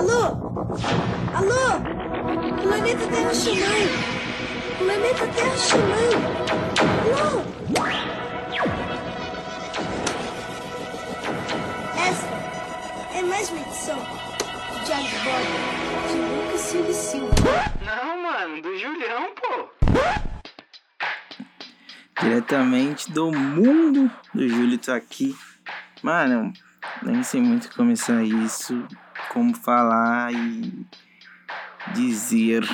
Alô? Alô? Planeta Terra chamando. Planeta Terra chamando. Alô? Essa é mais uma edição do Diário de Bordo de Lucas Silva Silva. Não, mano, do Julião, pô. Diretamente do mundo do Júlio tô aqui. Mano, nem sei muito começar isso, como falar e dizer.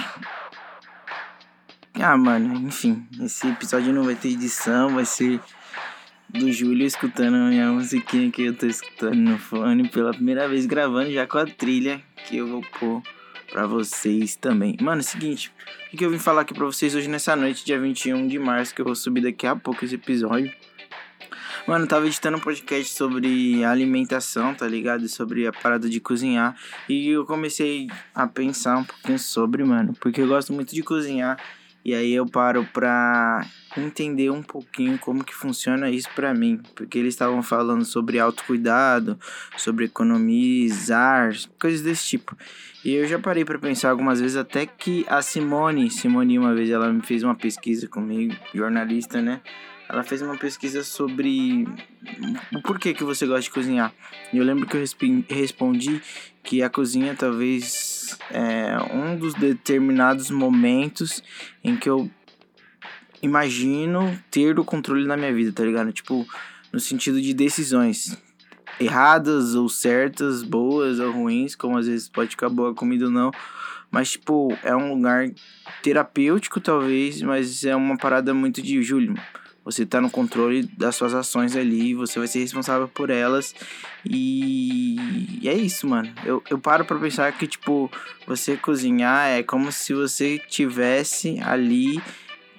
Ah, mano, enfim, esse episódio não vai ter edição, vai ser do Júlio escutando a minha musiquinha que eu tô escutando no fone pela primeira vez gravando já com a trilha que eu vou pôr pra vocês também. Mano, é o seguinte, o que eu vim falar aqui pra vocês hoje nessa noite, dia 21 de março, que eu vou subir daqui a pouco esse episódio. Mano, eu tava editando um podcast sobre alimentação, tá ligado? Sobre a parada de cozinhar. E eu comecei a pensar um pouquinho sobre, mano. Porque eu gosto muito de cozinhar. E aí eu paro pra entender um pouquinho como que funciona isso pra mim. Porque eles estavam falando sobre autocuidado, sobre economizar, coisas desse tipo. E eu já parei para pensar algumas vezes até que a Simone, Simone uma vez ela me fez uma pesquisa comigo, jornalista, né? ela fez uma pesquisa sobre o porquê que você gosta de cozinhar. E eu lembro que eu respondi que a cozinha talvez é um dos determinados momentos em que eu imagino ter o controle na minha vida, tá ligado? Tipo, no sentido de decisões erradas ou certas, boas ou ruins, como às vezes pode ficar boa comida ou não. Mas, tipo, é um lugar terapêutico, talvez, mas é uma parada muito de Júlio você está no controle das suas ações ali, você vai ser responsável por elas. E, e é isso, mano. Eu, eu paro pra pensar que, tipo, você cozinhar é como se você tivesse ali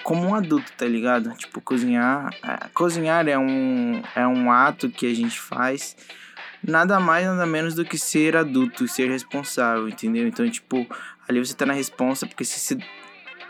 como um adulto, tá ligado? Tipo, cozinhar. É, cozinhar é um, é um ato que a gente faz. Nada mais, nada menos do que ser adulto, ser responsável, entendeu? Então, tipo, ali você tá na responsa, porque se, se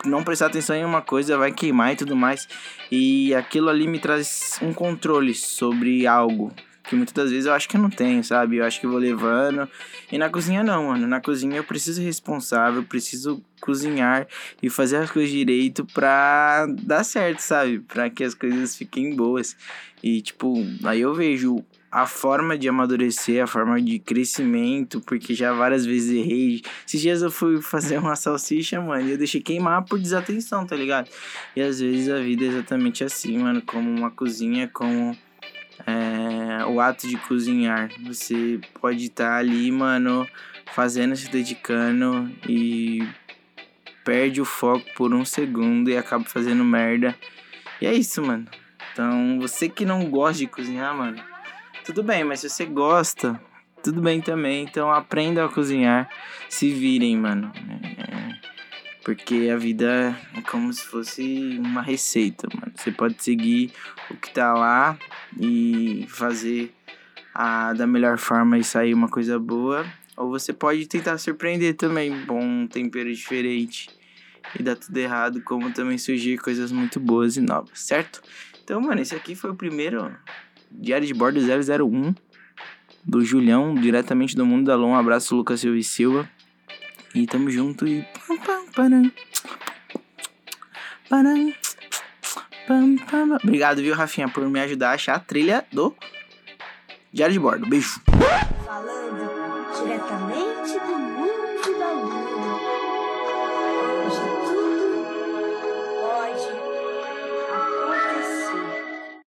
não prestar atenção em uma coisa vai queimar e tudo mais. E aquilo ali me traz um controle sobre algo que muitas das vezes eu acho que eu não tenho, sabe? Eu acho que vou levando. E na cozinha não, mano. Na cozinha eu preciso ser responsável, preciso cozinhar e fazer as coisas direito pra dar certo, sabe? Pra que as coisas fiquem boas. E tipo, aí eu vejo a forma de amadurecer, a forma de crescimento, porque já várias vezes errei. Esses dias eu fui fazer uma salsicha, mano, e eu deixei queimar por desatenção, tá ligado? E às vezes a vida é exatamente assim, mano, como uma cozinha, como é, o ato de cozinhar. Você pode estar tá ali, mano, fazendo, se dedicando e perde o foco por um segundo e acaba fazendo merda. E é isso, mano. Então, você que não gosta de cozinhar, mano, tudo bem, mas se você gosta, tudo bem também. Então aprenda a cozinhar. Se virem, mano. É, porque a vida é como se fosse uma receita, mano. Você pode seguir o que tá lá e fazer a, da melhor forma e sair uma coisa boa. Ou você pode tentar surpreender também, bom tempero diferente e dar tudo errado, como também surgir coisas muito boas e novas, certo? Então, mano, esse aqui foi o primeiro Diário de Bordo 001 do Julião, diretamente do mundo da Lon. Um abraço, Lucas Silva e Silva. E tamo junto e. Obrigado, viu, Rafinha, por me ajudar a achar a trilha do Diário de Bordo. Beijo. Falando.